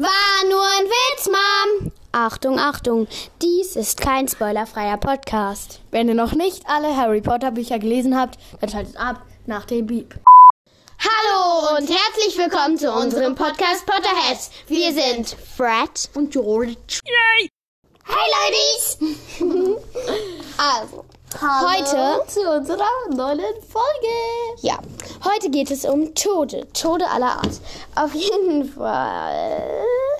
War nur ein Witz, Mom. Achtung, Achtung, dies ist kein spoilerfreier Podcast. Wenn ihr noch nicht alle Harry Potter Bücher gelesen habt, dann schaltet ab nach dem Beep. Hallo und herzlich willkommen zu unserem Podcast Potterheads. Wir sind Fred Und George. Hi Ladies! also, heute, zu unserer neuen Folge. ja, heute geht es um Tode. Tode aller Art. Auf jeden Fall.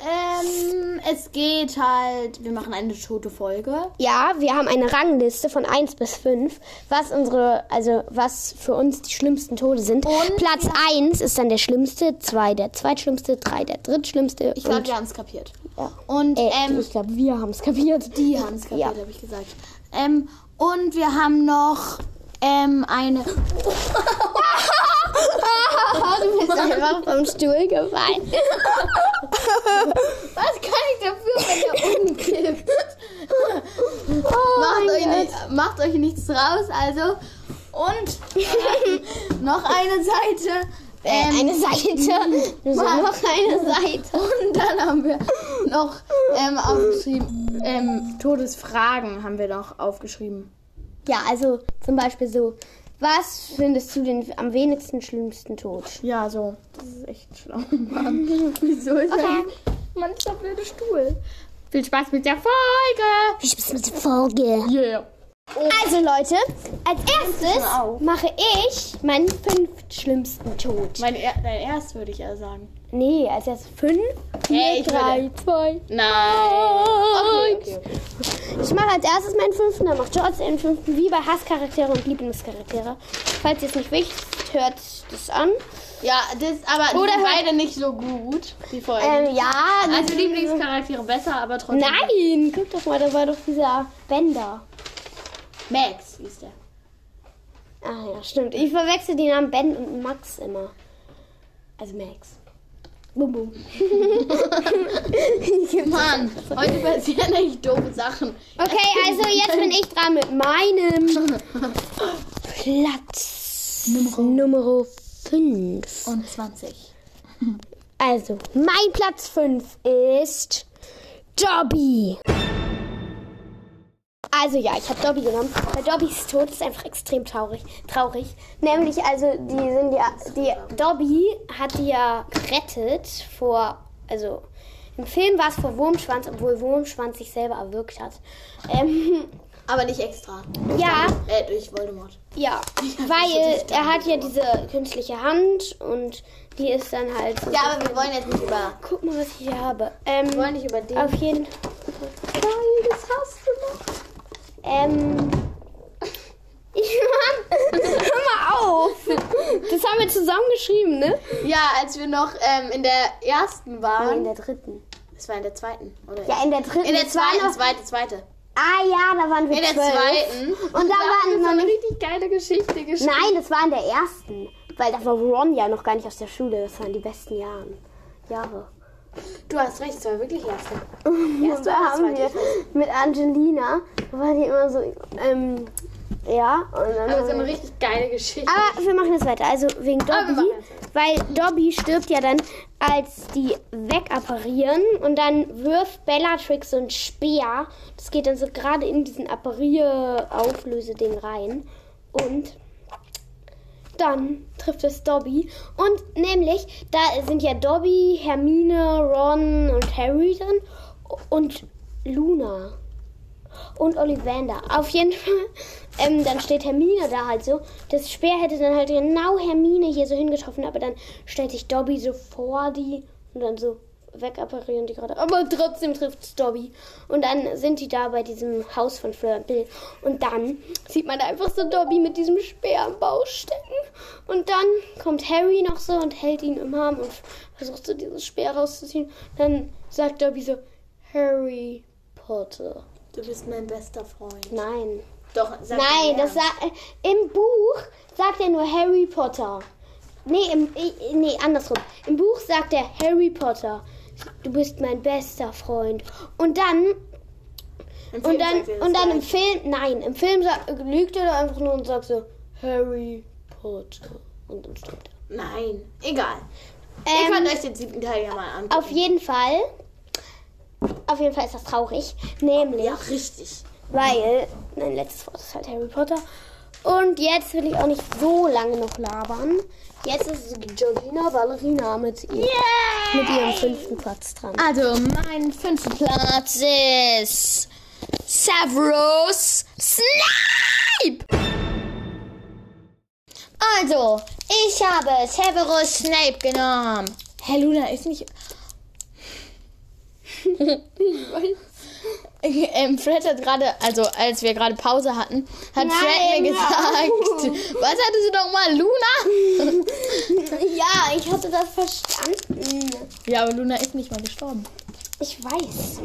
Ähm, es geht halt, wir machen eine tote Folge. Ja, wir haben eine Rangliste von 1 bis 5, was unsere, also was für uns die schlimmsten Tode sind. Und Platz 1 ist dann der schlimmste, 2 der zweitschlimmste, 3 der drittschlimmste. Ich glaube, wir haben es kapiert. ja. Und Äh, ähm, ich glaube, wir haben es kapiert. die haben es kapiert, Ja. habe ich gesagt. Ähm, und wir haben noch ähm, eine. du bist einfach vom Stuhl gefallen. Was kann ich dafür, wenn der umkippt? Oh macht, euch nicht, macht euch nichts raus, also. Und äh, noch eine Seite. Äh, Ähm, eine Seite. Einfach eine Seite. Und dann haben wir noch ähm, aufgeschrieben, ähm, Todesfragen haben wir noch aufgeschrieben. Ja, also zum Beispiel so, was findest du den am wenigsten schlimmsten Tod? Ja, so. Das ist echt schlau, Mann. Wieso ist Okay. okay. Mann, ist der blöde Stuhl. Viel Spaß mit der Folge. Viel Spaß mit der Folge. Yeah. Also Leute, als erstes mache ich meinen fünftschlimmsten Tod. Mein er dein erst würde ich eher sagen. Nee, als erstes fünf, vier, Hey, ich drei, zwei, Nein. Okay, okay, okay. Ich mache als erstes meinen fünften, dann macht George den fünften, wie bei Hasscharaktere und Lieblingscharaktere. Falls ihr es nicht wisst, hört das an. Ja, das aber die Oder hört- beide nicht so gut, die Folgen. Ähm, ja. also die- Lieblingscharaktere besser, aber trotzdem. Nein, guck doch mal, da war doch dieser Bender. Max hieß der. Ah ja, stimmt. Ich verwechsel die Namen Ben und Max immer. Also Max. Bum bum. Mann, heute passieren echt doofe Sachen. Okay, also jetzt bin ich dran mit meinem Platz Nummer 5. Und 20. Also, mein Platz 5 ist Dobby. Also ja, ich habe Dobby genommen, weil Dobbys Tod ist einfach extrem traurig. Traurig. Nämlich, also die sind ja, die Dobby hat die ja gerettet vor, also im Film war es vor Wurmschwanz, obwohl Wurmschwanz sich selber erwürgt hat. Ähm, Aber nicht extra. ja, Äh, durch Voldemort. ja, weil er hat ja diese künstliche Hand und die ist dann halt. So Ja, aber wir wollen jetzt nicht über. Guck mal, was ich hier habe. Ähm, Wir wollen nicht über den. auf jeden Nein, das hast du noch. Ähm. Ich Mann, hör mal auf. Das haben wir zusammen geschrieben, ne? Ja, als wir noch ähm, in der ersten Nee, waren. in der dritten. das war in der zweiten, oder? Ja, in der dritten. in der zweiten, zweite, zweite. Ah ja, da waren wir In der zwölf. zweiten. Und da waren noch eine richtig geile Geschichte geschrieben. Nein, das war in der ersten. Weil da war Ron ja noch gar nicht aus der Schule. Das waren die besten Jahren. Jahre. Du hast recht, es war wirklich erste. Erste da haben wir mit Angelina, da war die immer so, ähm, ja. Und dann Aber haben so eine richtig geile Geschichte. Aber wir machen jetzt weiter. Also wegen Dobby, weil Dobby stirbt ja dann, als die wegapparieren und dann wirft Bellatrix so ein Speer. Das geht dann so gerade in diesen Apparier-Auflöseding rein. Und dann trifft es Dobby. Und nämlich, da sind ja Dobby, Hermine, Ron und Harry drin. Und Luna und Ollivander. Auf jeden Fall, ähm, dann steht Hermine da halt so. Das Speer hätte dann halt genau Hermine hier so hingetroffen, aber dann stellt sich Dobby so vor die und dann so wegapparieren die gerade. Aber trotzdem trifft es Dobby. Und dann sind die da bei diesem Haus von Fleur und Bill. Und dann sieht man einfach so Dobby mit diesem Speer am Bauch stecken. Und dann kommt Harry noch so und hält ihn im Arm und versucht so dieses Speer rauszuziehen. Dann sagt Dobby so, Harry Potter. Du bist mein bester Freund. Nein. Doch, sag Nein, das ernst. sa im Buch sagt er nur Harry Potter. Nee, im, nee, andersrum. Im Buch sagt er Harry Potter. Du bist mein bester Freund. Und dann und dann sagt und dann im. Film, nein, im Film lügt er einfach nur und sagt so Harry Potter und dann stimmt er. Nein, egal. Ihr Ähm, könnt euch den siebten Teil ja mal an. Auf jeden Fall. Auf jeden Fall ist das traurig. Nämlich, Ja, richtig. weil. Mein letztes Wort ist halt Harry Potter. Und jetzt will ich auch nicht so lange noch labern. Jetzt ist Georgina Ballerina mit, ihr, mit ihrem fünften Platz dran. Also, mein fünfter Platz ist Severus Snape. Also, ich habe Severus Snape genommen. Herr Luna ist nicht. ähm, Fred hat gerade, also als wir gerade Pause hatten, hat Fred mir Nein, gesagt, was hattest du doch mal, Luna? Ja, ich hatte das verstanden. Ja, aber Luna ist nicht mal gestorben. Ich weiß.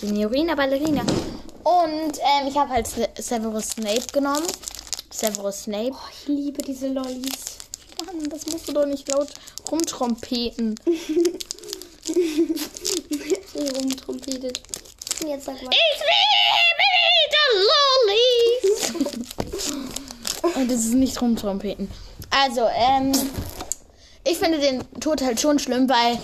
Signorina Ballerina. Und ähm, ich habe halt Se- Severus Snape genommen. Severus Snape. Oh, ich liebe diese Lollis. Mann, das musst du doch nicht laut rumtrompeten. Die rumtrompetet. Jetzt sag mal. Ich liebe diese Lollis. Und das ist nicht rumtrompeten. Also, ähm, ich finde den Tod halt schon schlimm, weil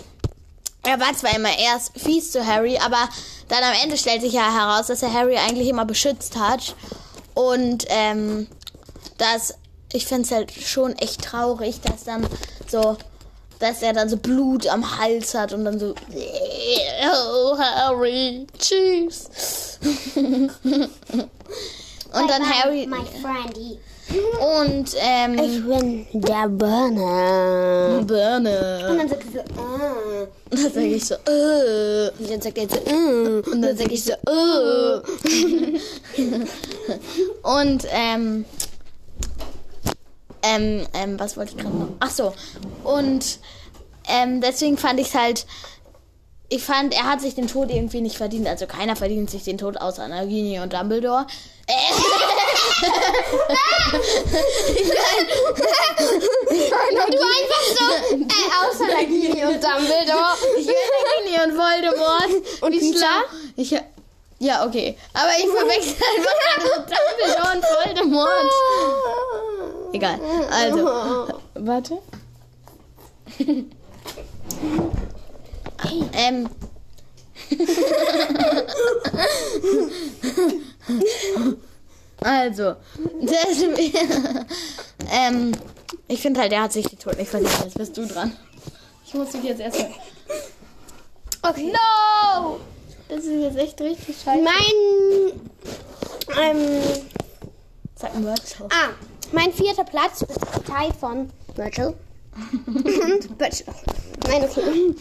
er war zwar immer erst fies zu Harry, aber dann am Ende stellt sich ja heraus, dass er Harry eigentlich immer beschützt hat. Und, ähm, das, ich finde es halt schon echt traurig, dass dann so, dass er dann so Blut am Hals hat und dann so, oh, Harry, tschüss. und dann Harry, und, ähm, Ich bin der Burner. Und Birne. dann sagt sie so, ah. Und dann sage ich so, äh. Und dann sagt er so, mm. Und dann sage ich so, äh. Und, ähm, ähm, ähm, was wollte ich gerade noch? Ach so. Und, ähm, deswegen fand ich es halt, ich fand, er hat sich den Tod irgendwie nicht verdient. Also keiner verdient sich den Tod außer Nagini und Dumbledore. Äh, Wenn du einfach so, äh, außer Nagini und Dumbledore. ich will Nagini und Voldemort. Und schlau. Ich, ja, okay. Aber ich verwechsel einfach Dumbledore und Voldemort. Egal. Also, warte. ähm. also, das, ähm, ich finde halt, der hat sich die Tod nicht verdient. Jetzt bist du dran. Ich muss dich jetzt erstmal. Okay. No! Das ist jetzt echt richtig scheiße. Mein, ähm, Sag ein ah, mein vierter Platz ist geteilt von Virgil und Virgil. Nein, okay.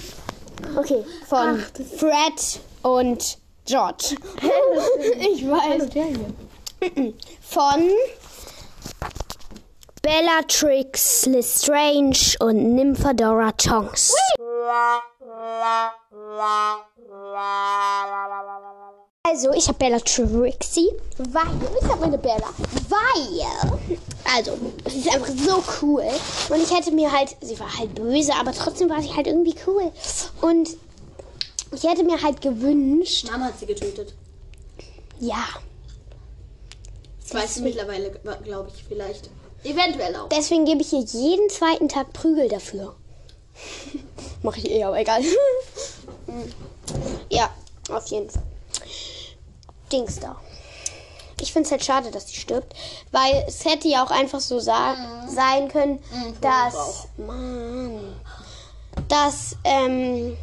Okay, von Fred und George. ich weiß. Von Bellatrix Lestrange und Nymphadora Tonks. Also, ich habe Bellatrixie, weil, ich habe meine Bella, weil, also, sie ist einfach so cool. Und ich hätte mir halt, sie war halt böse, aber trotzdem war sie halt irgendwie cool. Und ich hätte mir halt gewünscht, Mama hat sie getötet. ja, Das weißt du mittlerweile, glaube ich, vielleicht. Eventuell auch. Deswegen gebe ich ihr jeden zweiten Tag Prügel dafür. Mache ich eh, aber egal. ja, auf jeden Fall. Dings da. Ich finde es halt schade, dass sie stirbt, weil es hätte ja auch einfach so sa sein können, dass, Mann, dass ähm,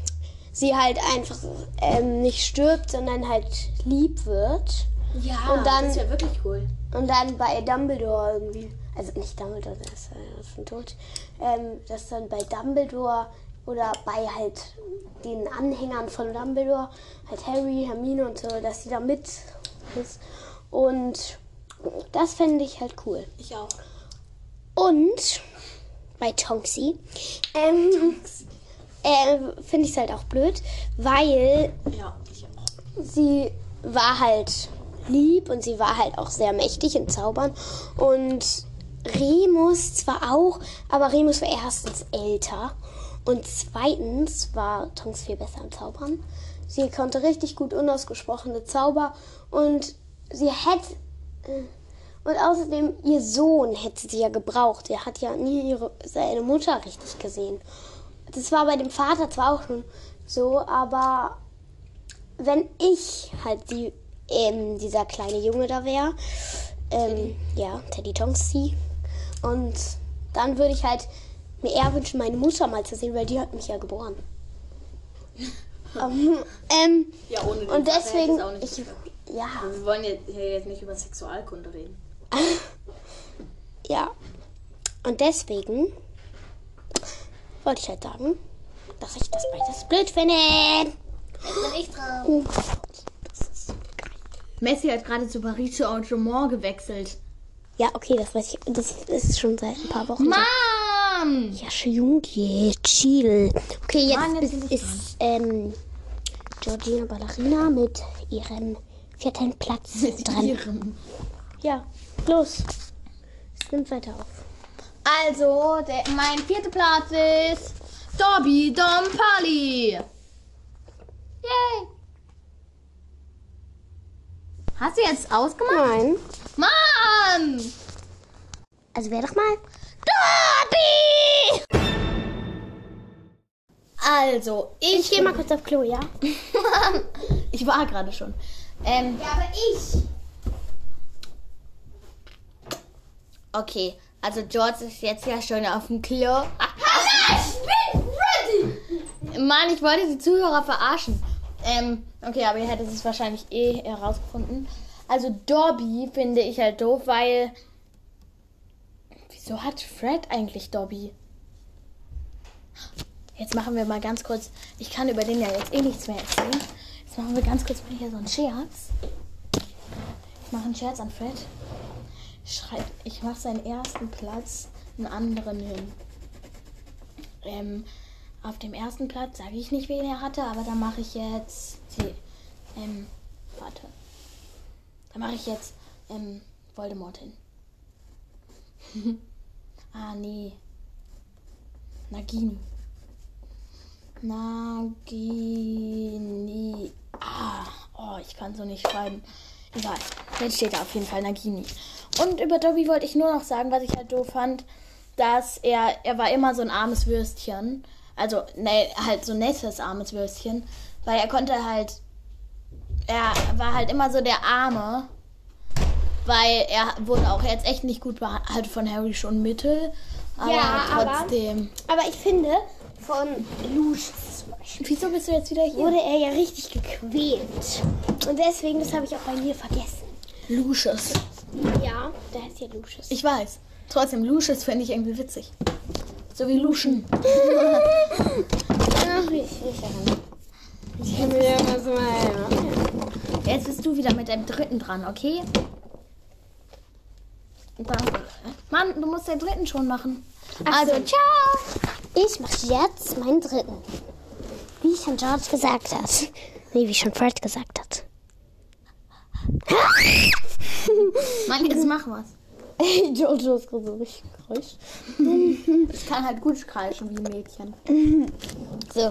sie halt einfach ähm, nicht stirbt, sondern halt lieb wird. Ja, Und dann- das ist ja wirklich cool. Und dann bei Dumbledore irgendwie, also nicht Dumbledore, der ist äh, schon tot, ähm, dass dann bei Dumbledore oder bei halt den Anhängern von Dumbledore, halt Harry, Hermine und so, dass sie da mit ist. Und das fände ich halt cool. Ich auch. Und bei Tonksy ähm, äh, finde ich es halt auch blöd, weil Ja, sie war halt lieb und sie war halt auch sehr mächtig in Zaubern. Und Remus zwar auch, aber Remus war erstens älter und zweitens war Tonks viel besser im Zaubern. Sie konnte richtig gut unausgesprochene Zauber und sie hätte. äh, Und außerdem, ihr Sohn hätte sie ja gebraucht. Er hat ja nie ihre, seine Mutter richtig gesehen. Das war bei dem Vater zwar auch schon so, aber wenn ich halt die, ähm, dieser kleine Junge da wäre, ähm, ja, Teddy Tonksi, und dann würde ich halt mir eher wünschen, meine Mutter mal zu sehen, weil die hat mich ja geboren. ähm, ähm, Ja, ohne den und Vater hätte deswegen, es auch nicht ich, ja, Wir wollen jetzt, hier jetzt nicht über Sexualkunde reden. ja. Und deswegen wollte ich halt sagen, dass ich das beides blöd finde. Jetzt bin ich dran. Oh, Messi hat gerade zu Paris Saint-Germain gewechselt. Ja, okay, das weiß ich. Das ist schon seit ein paar Wochen. so. Mann! Ja, Junge, chill. Okay, jetzt, Mann, jetzt ist, ist ähm, Georgina Ballerina mit ihrem vierten Platz dran. Ihrem. Ja, los. Es nimmt weiter auf. Also, der, mein vierter Platz ist Dobby Dompali. Yay! Hast du jetzt ausgemacht? Nein. Mann! Also wer doch mal? Dobby! Also, ich, Ich gehe mal kurz auf Klo, ja? ich war gerade schon. Ähm, Ja, aber ich. okay, also George ist jetzt ja schon auf dem Klo. Ich bin ready. Mann, ich wollte die Zuhörer verarschen. Ähm, okay, aber ihr hättet es wahrscheinlich eh herausgefunden. Also Dobby finde ich halt doof, weil. Wieso hat Fred eigentlich Dobby? Jetzt machen wir mal ganz kurz. Ich kann über den ja jetzt eh nichts mehr erzählen. Jetzt machen wir ganz kurz mal hier so einen Scherz. Ich mache einen Scherz an Fred. Schreib, ich mache seinen ersten Platz einen anderen hin. Ähm, auf dem ersten Platz sage ich nicht, wen er hatte, aber da mache ich jetzt. See, ähm, warte. Da mache ich jetzt ähm, Voldemort hin. ah, nee. Nagini. Nagini. Ah, oh, ich kann so nicht schreiben. Egal. Jetzt steht da auf jeden Fall Nagini. Und über Dobby wollte ich nur noch sagen, was ich halt doof fand, dass er, er war immer so ein armes Würstchen. Also, ne, halt so nettes armes Würstchen. Weil er konnte halt, er war halt immer so der Arme. Weil er wurde auch jetzt echt nicht gut behandelt von Harry schon mittel. Aber Ja, aber- trotzdem. Aber ich finde, von Lucius zum Beispiel Wieso bist du jetzt wieder hier? wurde er ja richtig gequält. Und deswegen, das habe ich auch bei mir vergessen. Lucius. Ja, der heißt ja Lucius. Ich weiß. Trotzdem, Lucius finde ich irgendwie witzig. So wie Lucian. Ach, ich, ich. Jetzt bist du wieder mit deinem dritten dran, okay? Mann, du musst den dritten schon machen. Ach also, so. ciao! Ich mache jetzt meinen dritten. Wie schon George gesagt hat. Nee, wie schon Fred gesagt hat. Mann, jetzt mach was. George ist gerade so richtig gekreuscht. Ich kann halt gut kreischen wie ein Mädchen. So.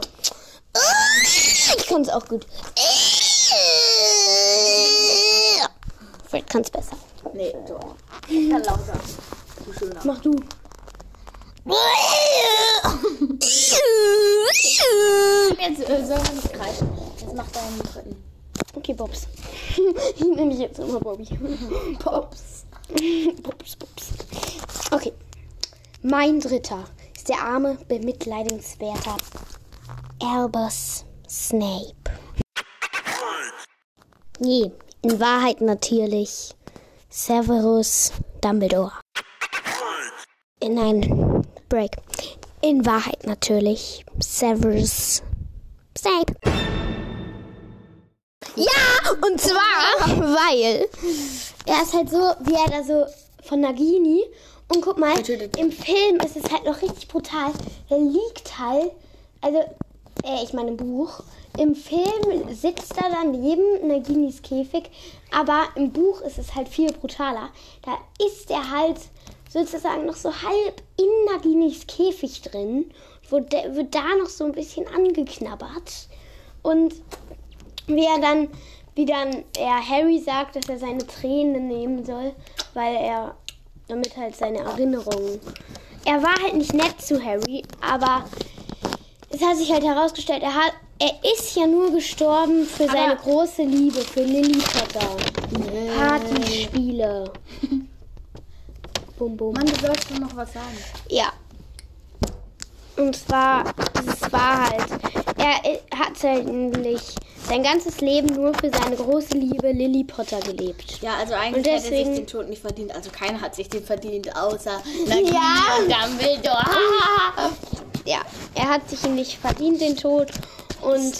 Ich kann es auch gut. Fred kann es besser. Nee, doch. Ich kann lauter. Du schöner. Mach du. Jetzt äh, soll man nicht kreischen. Jetzt mach deinen dritten. Okay, Bobs. Ich nenne dich jetzt immer Bobby. Pops. Bobs, Bobs. Okay. Mein dritter ist der arme, bemitleidenswerte Albus Snape. Nee, in Wahrheit natürlich Severus Dumbledore. In ein Break. In Wahrheit natürlich Severus Snape. Ja, und zwar, weil er ist halt so, wie er da so von Nagini. Und guck mal, im Film ist es halt noch richtig brutal. Er liegt halt, also, äh, ich meine im Buch. Im Film sitzt er dann neben Naginis Käfig, aber im Buch ist es halt viel brutaler. Da ist er halt sozusagen noch so halb in Naginis Käfig drin, wo der, wird da noch so ein bisschen angeknabbert. Und wie er dann, wie dann er Harry sagt, dass er seine Tränen nehmen soll weil er damit halt seine Erinnerungen. Er war halt nicht nett zu Harry, aber es hat sich halt herausgestellt, er hat, er ist ja nur gestorben für seine große Liebe, für Lily Potter. Partyspiele. bum bum. Mann, du sollst doch noch was sagen. Ja. Und zwar, es war halt, er hat eigentlich sein ganzes Leben nur für seine große Liebe Lily Potter gelebt. Ja, also eigentlich Und hätte er sich den Tod nicht verdient. Also keiner hat sich den verdient, außer Nagini Ja. Dumbledore. Ja, er hat sich nicht verdient, den Tod. Und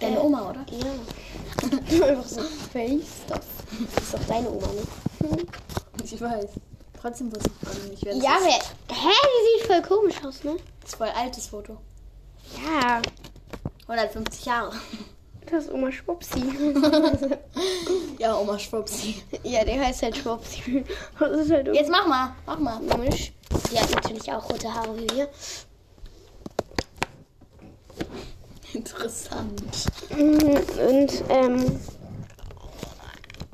Deine Oma, oder? ja. Einfach so face das. Das ist doch deine Oma, ne? Ich weiß. Trotzdem wusste ich gerade nicht, wer das Ja, ist. wer. Hä, die sieht voll komisch aus, ne? Das ist voll altes Foto. Ja, 150 Jahre. das ist Oma Schwupsi. Ja, Oma Schwupsi. ja, der heißt halt Schwupsi. Das ist halt Jetzt mach mal, mach mal. komisch. Die hat natürlich auch rote Haare wie wir. Interessant. Mhm, Und ähm,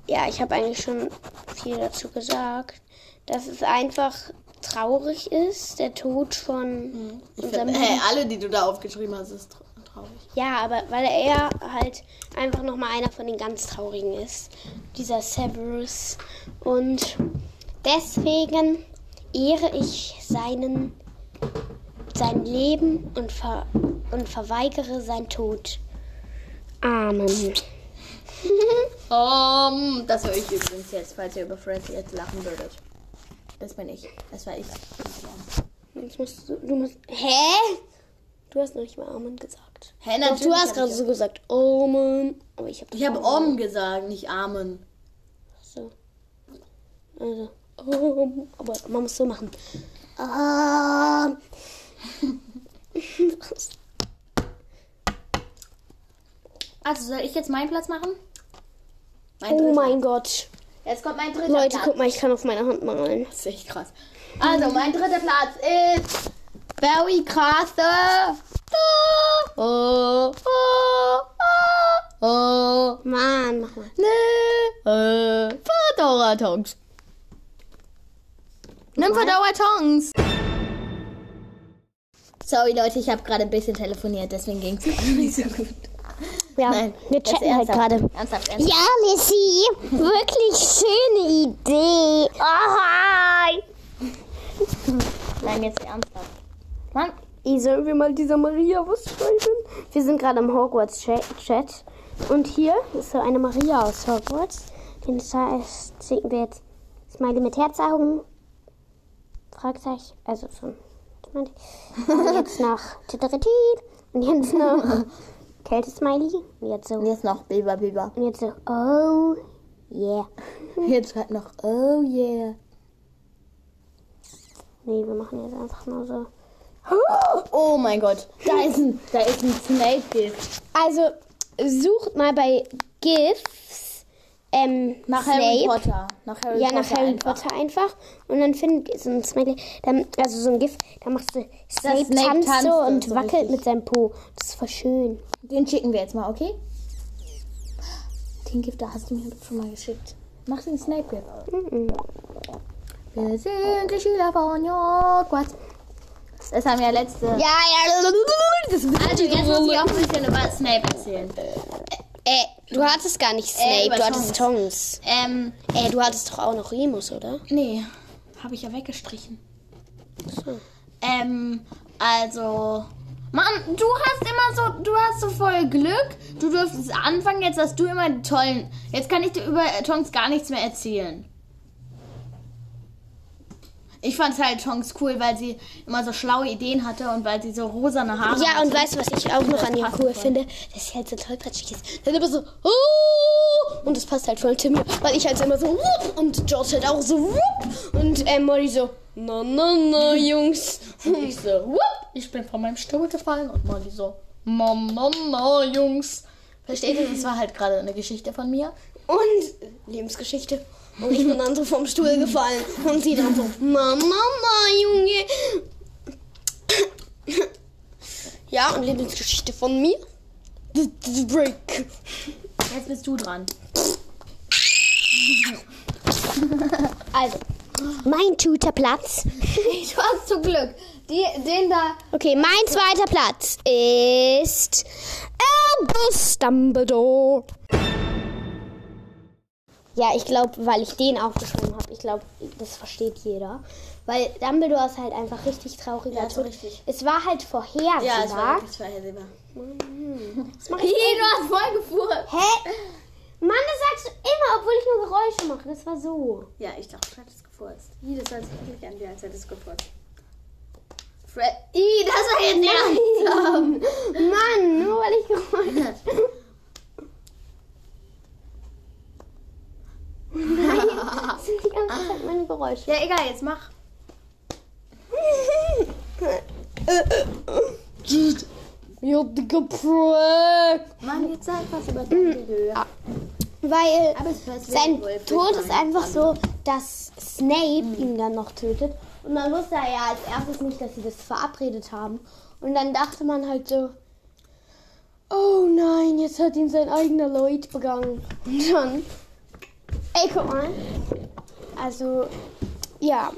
ja, ich habe eigentlich schon viel dazu gesagt, dass es einfach traurig ist, der Tod von Ich unserem find, hey, alle, die du da aufgeschrieben hast, ist tra- traurig. Ja, aber weil er halt einfach nochmal einer von den ganz Traurigen ist. Dieser Severus. Und deswegen ehre ich seinen, sein Leben und, ver, und verweigere sein Tod. Amen. Um, das höre ich übrigens jetzt, falls ihr über Friends jetzt lachen würdet. Das bin ich. Das war ich. Jetzt musst du, du musst. Hä? Du hast noch nicht mal Amen gesagt. Hä, Doch, du hast gerade ich, so gesagt, Amen. Aber ich habe ich habe Om gesagt, nicht Amen. So. Also. Um, aber man muss so machen. Um. Also, soll ich jetzt meinen Platz machen? Mein oh dritter. mein Gott. Jetzt kommt mein dritter Leute, Platz. guck mal, ich kann auf meiner Hand malen. Das ist echt krass. Also, mein dritter Platz ist Very krasse. Oh, oh, oh, oh. Mann, mach mal. Ne, äh, Fedora Tongs. Nimm Fedora Tongs. Sorry Leute, ich habe gerade ein bisschen telefoniert, deswegen ging es nicht so gut. Ja, Nein, wir chatten halt gerade. Ernsthaft, ernsthaft. Ja, Lissy, wirklich schöne Idee. Oh, hi. Nein, jetzt ernsthaft. Mann, Ey, sollen wir mal dieser Maria was schreiben? Wir sind gerade im Hogwarts-Chat. Und hier ist so eine Maria aus Hogwarts. Den schicken wir jetzt Smiley mit Herzaugen. Fragezeichen. Also so. ich? Und jetzt noch Titteritit. Und jetzt noch Kälte-Smiley. Und jetzt so. jetzt noch Biber Biber. Und jetzt so. Oh, yeah. Jetzt halt noch Oh yeah. Nee, wir machen jetzt einfach nur so. Oh mein Gott, da ist ein, da ist ein Snape-Gift. Also, sucht mal bei GIFs ähm, Nach Harry Snape. Potter. Nach Harry Ja, Potter nach Harry einfach. Potter einfach. Und dann findet ihr so ein Smiley, dann, also so ein GIF, da machst du Snape, Snape tanzt tanzt so und und so wackelt richtig. mit seinem Po. Das ist voll schön. Den schicken wir jetzt mal, okay? Den Gift, da hast du mir schon mal geschickt. Mach den Snape-Gift. Mhm. Wir sind die Schüler von Hogwarts. Das haben wir letzte... Ja, ja. Das Also jetzt muss ich auch ein bisschen über Snape erzählen. äh, du hattest gar nicht Snape, Äh, du hattest Tongs. Ähm, Äh, du hattest doch auch noch Remus, oder? nee, habe ich ja weggestrichen. So. Ähm, also... Mann, du hast immer so, du hast so voll Glück. Du durftest anfangen, jetzt hast du immer die tollen... Jetzt kann ich dir über Tonks gar nichts mehr erzählen. Ich fand halt Tonks cool, weil sie immer so schlaue Ideen hatte und weil sie so rosane Haare Ja, und hatte. weißt du, was ich auch noch an ihr cool voll. finde? Dass sie halt so tollpatschig ist. Dann immer so, oh! Und das passt halt voll zu mir, weil ich halt immer so, wupp! Und George halt auch so! Und ähm, Molly so, na, na, na, Jungs. Und ich so, ich bin von meinem Stuhl gefallen und Molly so, Mom, Mom, no, Jungs. Versteht ihr? Das war halt gerade eine Geschichte von mir. Und Lebensgeschichte. Und ich bin dann so vom Stuhl gefallen. Und sie dann so, na, na, Junge. Ja, und Lebensgeschichte von mir. The, the Break. Jetzt bist du dran. Also, mein zweiter Platz. Du hast zum Glück. Die, den da. Okay, mein zweiter Platz ist Albus Dumbledore. Ja, ich glaube, weil ich den aufgeschrieben habe. Ich glaube, das versteht jeder. Weil Dumbledore ist halt einfach richtig trauriger Ja, Tod. richtig. Es war halt vorhersehbar. vorhersehbar. Das mach ich Hey, du hast voll gefurzt. Hä? Mann, das sagst du immer, obwohl ich nur Geräusche mache. Das war so. Ja, ich dachte, Fred ist gefurzt. Ih, das hört sich wirklich an, wie als hätte es gefurzt. Fred. Ih, das war jetzt nicht Mann, nur weil ich Geräusche. Nein, das sind die ganze Zeit meine Geräusche. Ja, egal, jetzt mach. Ja, Digga, Prank. Mann, jetzt sag was über Dumbledore. Weil Aber es passiert sein Tod ist einfach so, dass Snape ihn dann noch tötet. Und man wusste ja als erstes nicht, dass sie das verabredet haben. Und dann dachte man halt so, oh nein, jetzt hat ihn sein eigener Lloyd begangen. Und dann, ey, guck mal. Also, ja,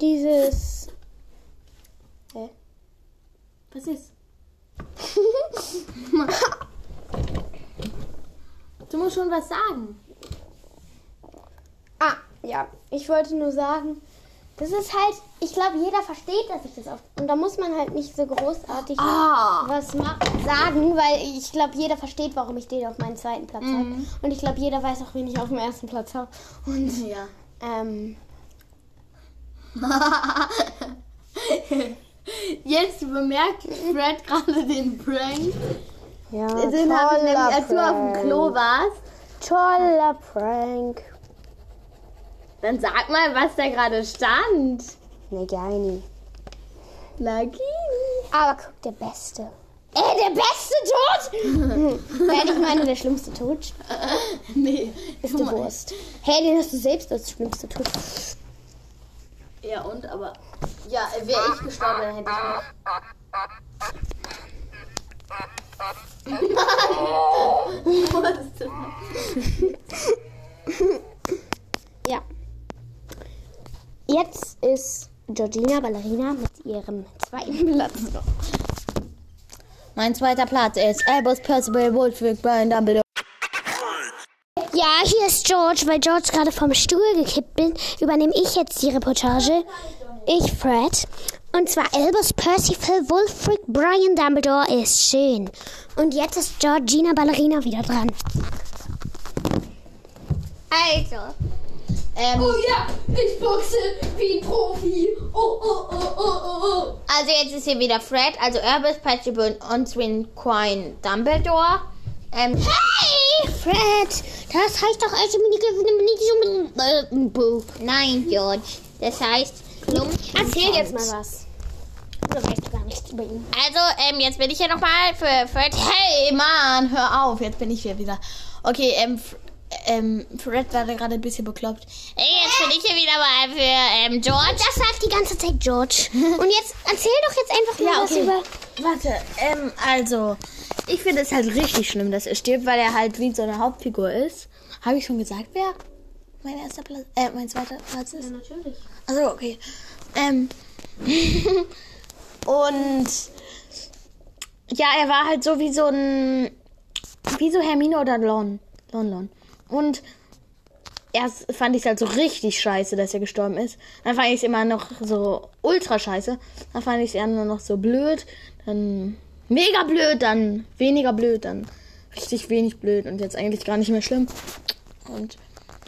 dieses, hä? Was ist? Du musst schon was sagen. Ah, ja. Ich wollte nur sagen, das ist halt, ich glaube, jeder versteht, dass ich das auf. Und da muss man halt nicht so großartig Ah. was sagen, weil ich glaube, jeder versteht, warum ich den auf meinen zweiten Platz habe. Und ich glaube, jeder weiß auch, wen ich auf dem ersten Platz habe. Und, Ja. ähm, Jetzt bemerkt Fred gerade den Prank. ja, Den habe ich nämlich, als du auf dem Klo warst. Toller Prank. Dann sag mal, was da gerade stand. Ne, nicht. Lucky. Aber guck, der Beste. Ey, der beste Tod! Nein, ich meine, der schlimmste Tod Nee. ist die Wurst. Hey, den hast du selbst als schlimmste Tod. Ja, und? Aber. Ja, wäre ich gestorben, dann hätte ich. Wurst. Ja. Jetzt ist Georgina Ballerina mit ihrem zweiten Platz noch. Mein zweiter Platz ist Albus Percival Wolfwick Brian Dumbledore. Ja, hier ist George. Weil George gerade vom Stuhl gekippt bin, übernehme ich jetzt die Reportage. Ich, Fred. Und zwar Albus Percival Wulfric Brian Dumbledore ist schön. Und jetzt ist Georgina Ballerina wieder dran. Also. Ähm, ja, ich boxe wie ein Profi. Oh, oh, oh, oh, oh, oh. also jetzt ist hier wieder Fred, also Albus Percival und Swin Quine Dumbledore. Ähm, Hey, Fred. Das heißt doch also nein, George. Das heißt Klump. Erzähl jetzt mal was. Oder weißt du gar nichts über ihn? Also, ähm, jetzt bin ich hier nochmal für Fred. Hey, Mann, hör auf, jetzt bin ich hier wieder. Okay, ähm, ähm, Fred war da gerade ein bisschen bekloppt. Ey, jetzt bin ich hier wieder mal für, ähm, George. Das sagt die ganze Zeit George. Und jetzt erzähl doch jetzt einfach mal Ja, was okay. über. Warte, ähm, also, ich finde es halt richtig schlimm, dass er stirbt, weil er halt wie so eine Hauptfigur ist. Habe ich schon gesagt, wer mein erster Platz, äh, mein zweiter Platz ist? natürlich. Also, okay. Ähm, und ja, er war halt so wie so ein, wie so Hermine oder Lon, Lon, Lon. Und erst fand ich es halt so richtig scheiße, dass er gestorben ist. Dann fand ich es immer noch so ultra scheiße. Dann fand ich es eher nur noch so blöd. Dann mega blöd, dann weniger blöd, dann richtig wenig blöd und jetzt eigentlich gar nicht mehr schlimm. Und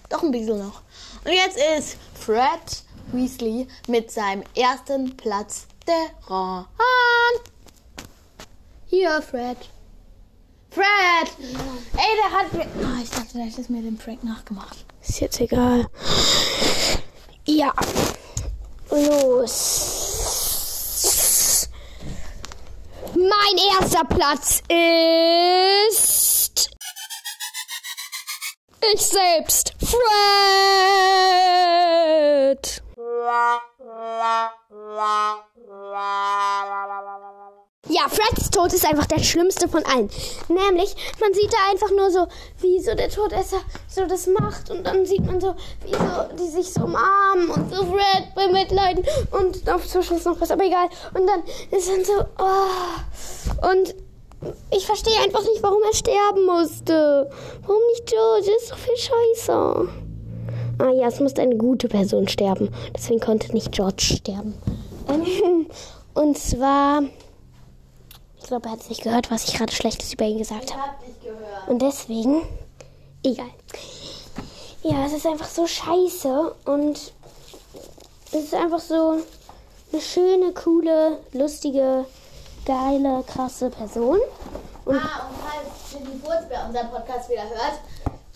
doch ein bisschen noch. Und jetzt ist Fred Weasley mit seinem ersten Platz dran. Hier, Fred. Fred! Ey, der hat mir. Ah, ich dachte, der hätte mir den Prank nachgemacht. Ist jetzt egal. Ja. Los. Mein erster Platz ist. Ich selbst. Fred. Ja, Freds Tod ist einfach der schlimmste von allen. Nämlich, man sieht da einfach nur so, wie so der Todesser so das macht. Und dann sieht man so, wie so, die sich so umarmen und so Fred bemitleiden. Und auf zum Schluss noch was, aber egal. Und dann ist dann so, oh. Und ich verstehe einfach nicht, warum er sterben musste. Warum nicht George? Das ist doch viel scheiße. Ah ja, es musste eine gute Person sterben. Deswegen konnte nicht George sterben. Ähm, und zwar... Ich glaube, er hat es nicht gehört, was ich gerade Schlechtes über ihn gesagt habe. hab. Und deswegen, egal. Ja, es ist einfach so scheiße und es ist einfach so eine schöne, coole, lustige, geile, krasse Person. Und Ah, und falls Jenny Furzbär unseren Podcast wieder hört.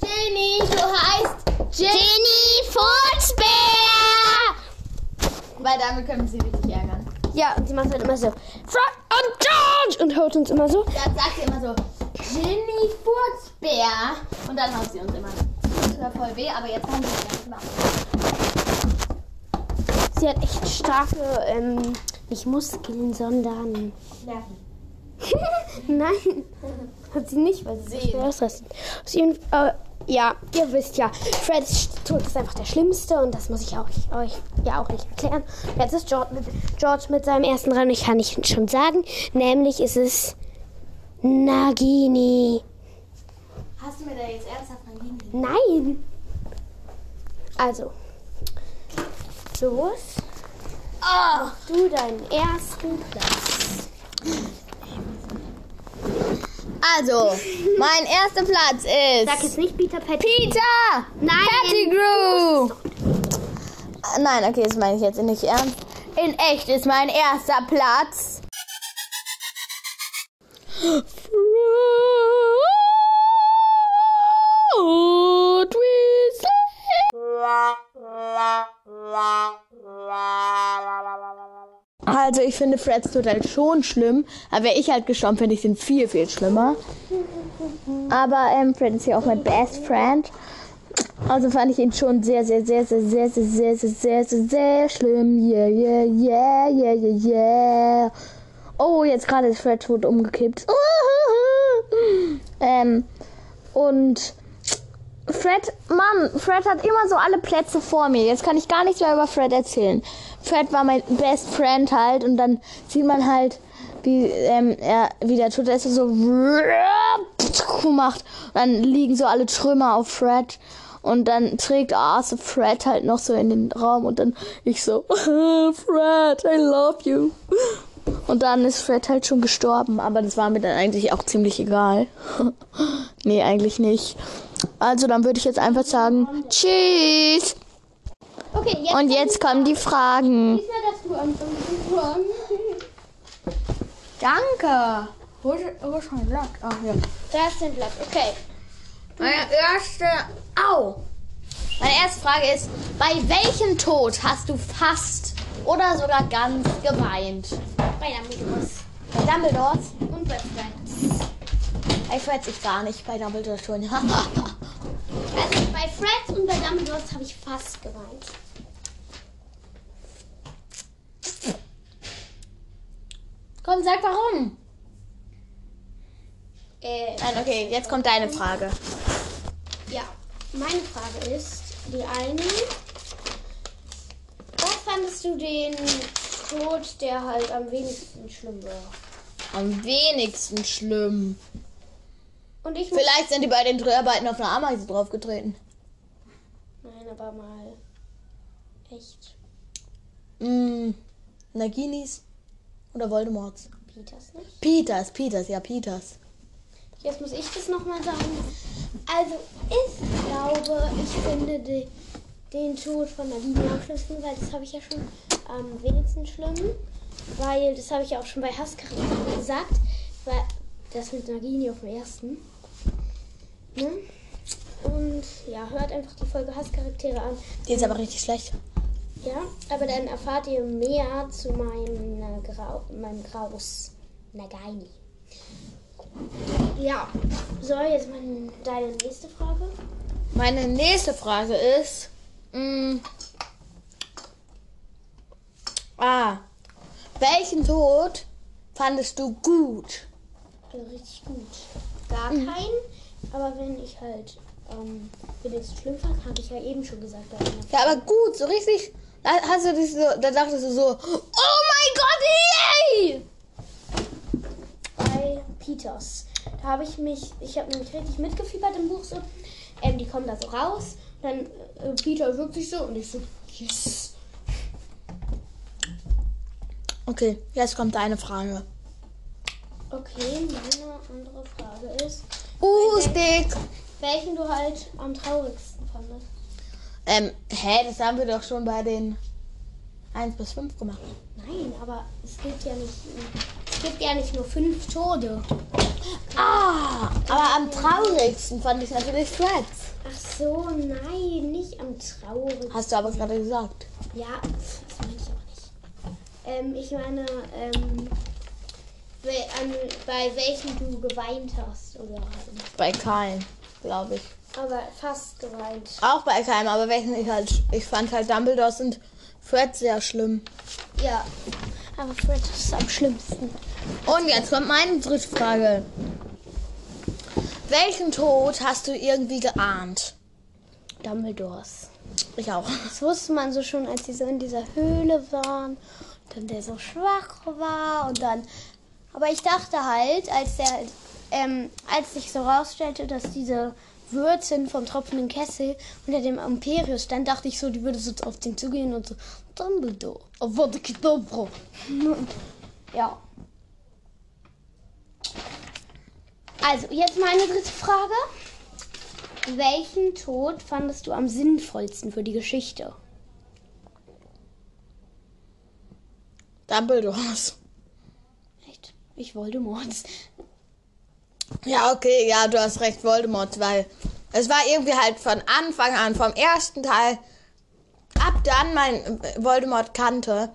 Jenny, du heißt Jenny Furzbär! Weil damit können wir sie richtig ärgern. Ja, und sie macht dann immer so, Fred und George! Und haut uns immer so. Dann sagt sie immer so, Jenny Furzbär. Und dann haut sie uns immer. Das tut voll weh, aber jetzt kann sie es nicht machen. Sie hat echt starke, ähm, nicht Muskeln, sondern. Nerven. Nein, hat sie nicht, weil sie sich Sehen. ausrasten. Aus jeden, äh, ja, ihr wisst ja, Freds Tod ist einfach der schlimmste und das muss ich auch, euch ja auch nicht erklären. Jetzt ist George mit, George mit seinem ersten Rennen, ich kann ich schon sagen, nämlich ist es Nagini. Hast du mir da jetzt ernsthaft liegen? Nein. Also, los. Oh, du deinen ersten Platz. Also, mein erster Platz ist Sag jetzt nicht Peter Pettigrew. Peter Nein. Pettigrew. Nein, okay, das meine ich jetzt nicht ernst. In echt ist mein erster Platz. Fred Also ich finde Freds Tod halt schon schlimm. Aber wäre ich halt gestorben, finde ich den viel, viel schlimmer. Aber ähm, Fred ist ja auch mein Best Friend. Also fand ich ihn schon sehr, sehr, sehr, sehr, sehr, sehr, sehr, sehr, sehr, sehr, sehr schlimm. Yeah, yeah, yeah, yeah, yeah, yeah. Oh, jetzt gerade ist Fred tot umgekippt. ähm, und Fred, Mann, Fred hat immer so alle Plätze vor mir. Jetzt kann ich gar nichts mehr über Fred erzählen. Fred war mein Best Friend halt und dann sieht man halt, wie ähm, er wie der Todesser so macht. Und dann liegen so alle Trümmer auf Fred. Und dann trägt Arthur Fred halt noch so in den Raum und dann ich so, Fred, I love you. Und dann ist Fred halt schon gestorben, aber das war mir dann eigentlich auch ziemlich egal. nee, eigentlich nicht. Also dann würde ich jetzt einfach sagen, tschüss. Okay, jetzt. Und jetzt kommen die Fragen. Du. Danke. Wo ist, mein Blatt? Ach ja. Da ist dein Blatt, okay. Meine erste. Au! Meine erste Frage ist: Bei welchem Tod hast du fast oder sogar ganz geweint? Bei Dumbledores. Bei Dumbledores? Und bei Friends. Bei Freds ich gar nicht, bei Dumbledore schon. Also und bei Dumbledores habe ich fast geweint. Komm, sag warum. Äh, Nein, okay, jetzt kommt deine Frage. ja. Meine Frage ist, die eine. Was fandest du den Tod, der halt am wenigsten schlimm war? Am wenigsten schlimm. Und ich. Vielleicht sind die bei den Dreharbeiten auf einer Ameise draufgetreten. Aber mal. Echt. Mm, Naginis oder Voldemorts? Peters nicht? Peters, Peters, ja, Peters. Jetzt muss ich das nochmal sagen. Also, ich glaube, ich finde die, den Tod von Nadine am schlimmsten, weil das habe ich ja schon am wenigsten schlimm. Weil, das habe ich ja auch schon bei Hasscharakter gesagt, weil das mit Nagini auf dem ersten. Ne? Und ja, hört einfach die Folge Hasscharaktere an. Die ist aber richtig schlecht. Ja, aber dann erfahrt ihr mehr zu meinem, äh, Grau, meinem Graus Nagaini. Ja, so, jetzt meine, deine nächste Frage. Meine nächste Frage ist. mm, ah. Welchen Tod fandest du gut? Also richtig gut. Gar keinen. Aber wenn ich halt, ähm, es schlimm fand, habe ich ja eben schon gesagt. Ja, aber gut, so richtig. Da hast du dich so, da dachtest du so, oh mein Gott, yay! bei Peters. Da habe ich mich, ich habe nämlich richtig mitgefiebert im Buch so. Ähm, die kommen da so raus. Dann äh, Peter wirkt sich so und ich so, yes. Okay, jetzt kommt deine Frage. Okay, meine andere Frage ist, Uh, Stick. Welchen du halt am traurigsten fandest. Ähm, hä, das haben wir doch schon bei den 1 bis 5 gemacht. Nein, aber es gibt ja nicht, es gibt ja nicht nur fünf Tode. Ah, aber am traurigsten fand ich natürlich Threads. Ach so, nein, nicht am traurigsten. Hast du aber gerade gesagt. Ja, das meine ich aber nicht. Ähm, ich meine, ähm, bei welchen du geweint hast oder. Bei keinem, glaube ich. Aber fast geweint. Auch bei keinem, aber welchen ich halt, ich fand halt Dumbledore und Fred sehr schlimm. Ja. Aber Fred ist am schlimmsten. Und jetzt kommt meine dritte Frage. Welchen Tod hast du irgendwie geahnt? Dumbledores. Ich auch. Das wusste man so schon, als sie so in dieser Höhle waren. Und dann der so schwach war und dann. Aber ich dachte halt, als der, ähm, als sich so rausstellte, dass diese Würzin vom tropfenden Kessel unter dem Imperius stand, dachte ich so, die würde so auf den zugehen und so, Dumbledore, Avada Kedavra. Ja. Also, jetzt meine dritte Frage. Welchen Tod fandest du am sinnvollsten für die Geschichte? Dumbledores. Echt? Ich Voldemort. Ja, okay, ja, du hast recht, Voldemort, weil es war irgendwie halt von Anfang an, vom ersten Teil, ab dann mein Voldemort kannte,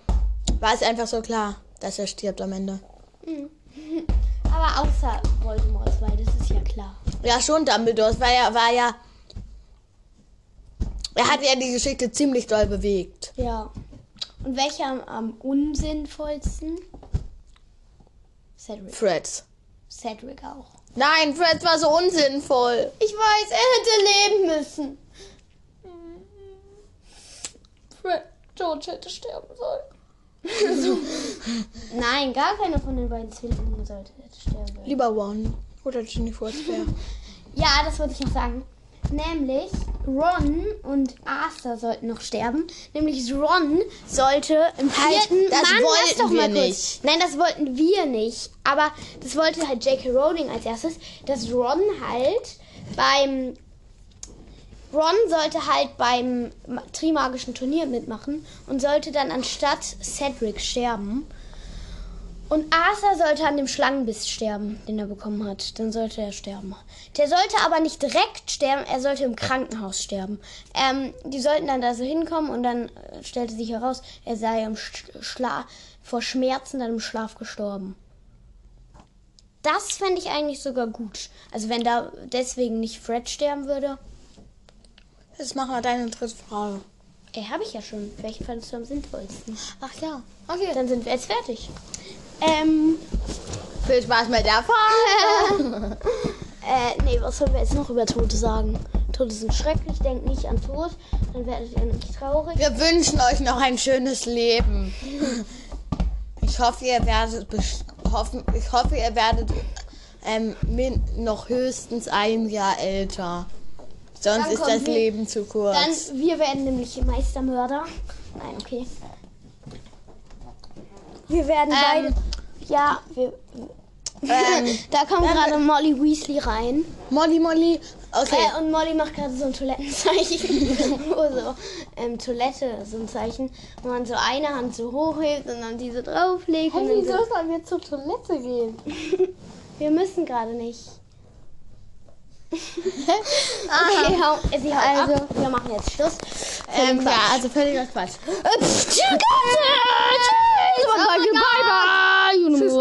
war es einfach so klar, dass er stirbt am Ende. Aber außer Voldemort, weil das ist ja klar. Ja, schon Dumbledore, es war ja, war ja, er hat ja die Geschichte ziemlich doll bewegt. Ja. Und welcher am, am unsinnvollsten? Cedric. Fred. Cedric auch. Nein, Fred war so unsinnvoll. Ich weiß, er hätte leben müssen. Fred, George hätte sterben sollen. Nein, gar keiner von den beiden Zwillingen sollte sterben. Lieber One oder Ginny Forsberg. Ja, das wollte ich noch sagen. Nämlich Ron und Arthur sollten noch sterben. Nämlich Ron sollte im Halt, vierten... das Mann, wollten doch mal wir kurz. nicht. Nein, das wollten wir nicht. Aber das wollte halt J.K. Rowling als erstes, dass Ron halt beim... Ron sollte halt beim Ma- Trimagischen Turnier mitmachen und sollte dann anstatt Cedric sterben. Und Arthur sollte an dem Schlangenbiss sterben, den er bekommen hat. Dann sollte er sterben. Der sollte aber nicht direkt sterben, er sollte im Krankenhaus sterben. Ähm, die sollten dann da so hinkommen und dann äh, stellte sich heraus, er sei im Sch- Schla vor Schmerzen dann im Schlaf gestorben. Das fände ich eigentlich sogar gut. Also wenn da deswegen nicht Fred sterben würde. Jetzt machen wir deine dritte Frage. Äh, habe ich ja schon. Welchen fandest du am sinnvollsten? Ach ja. Okay. Dann sind wir jetzt fertig. Ähm, Viel Spaß mit der Frage. Äh, nee, was sollen wir jetzt noch über Tote sagen? Tote sind schrecklich, denkt nicht an Tod, dann werdet ihr nämlich traurig. Wir wünschen euch noch ein schönes Leben. Ich hoffe, ihr werdet hoffen, ich hoffe, ihr werdet ähm, noch höchstens ein Jahr älter. Sonst Dann ist das wir- Leben zu kurz. Dann, wir werden nämlich Meistermörder. Nein, okay. Wir werden Ähm, beide. Ja, wir. Ähm, da kommt gerade Molly Weasley rein. Molly, Molly. Okay. Äh, und Molly macht gerade so ein Toilettenzeichen. So ähm, Toilette, so ein Zeichen, wo man so eine Hand so hochhebt und dann diese drauflegt. und dann so, sollen wir zur Toilette gehen? wir müssen gerade nicht. Okay, hau, äh, sie haut Also- ab. Wir machen jetzt Schluss. Ähm, ja, also völliger Quatsch. Äh, pff, tschüss,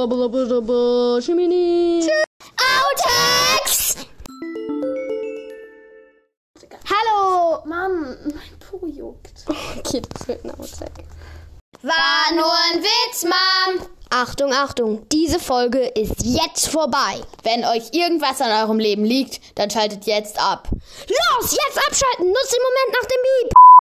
Outtakes! Hallo! Mann, mein Po juckt. Okay, das wird ein Outtake. War nur ein Witz, Mom. Achtung, Achtung, diese Folge ist jetzt vorbei. Wenn euch irgendwas an eurem Leben liegt, dann schaltet jetzt ab. Los, jetzt abschalten, nutzt den Moment nach dem Beep.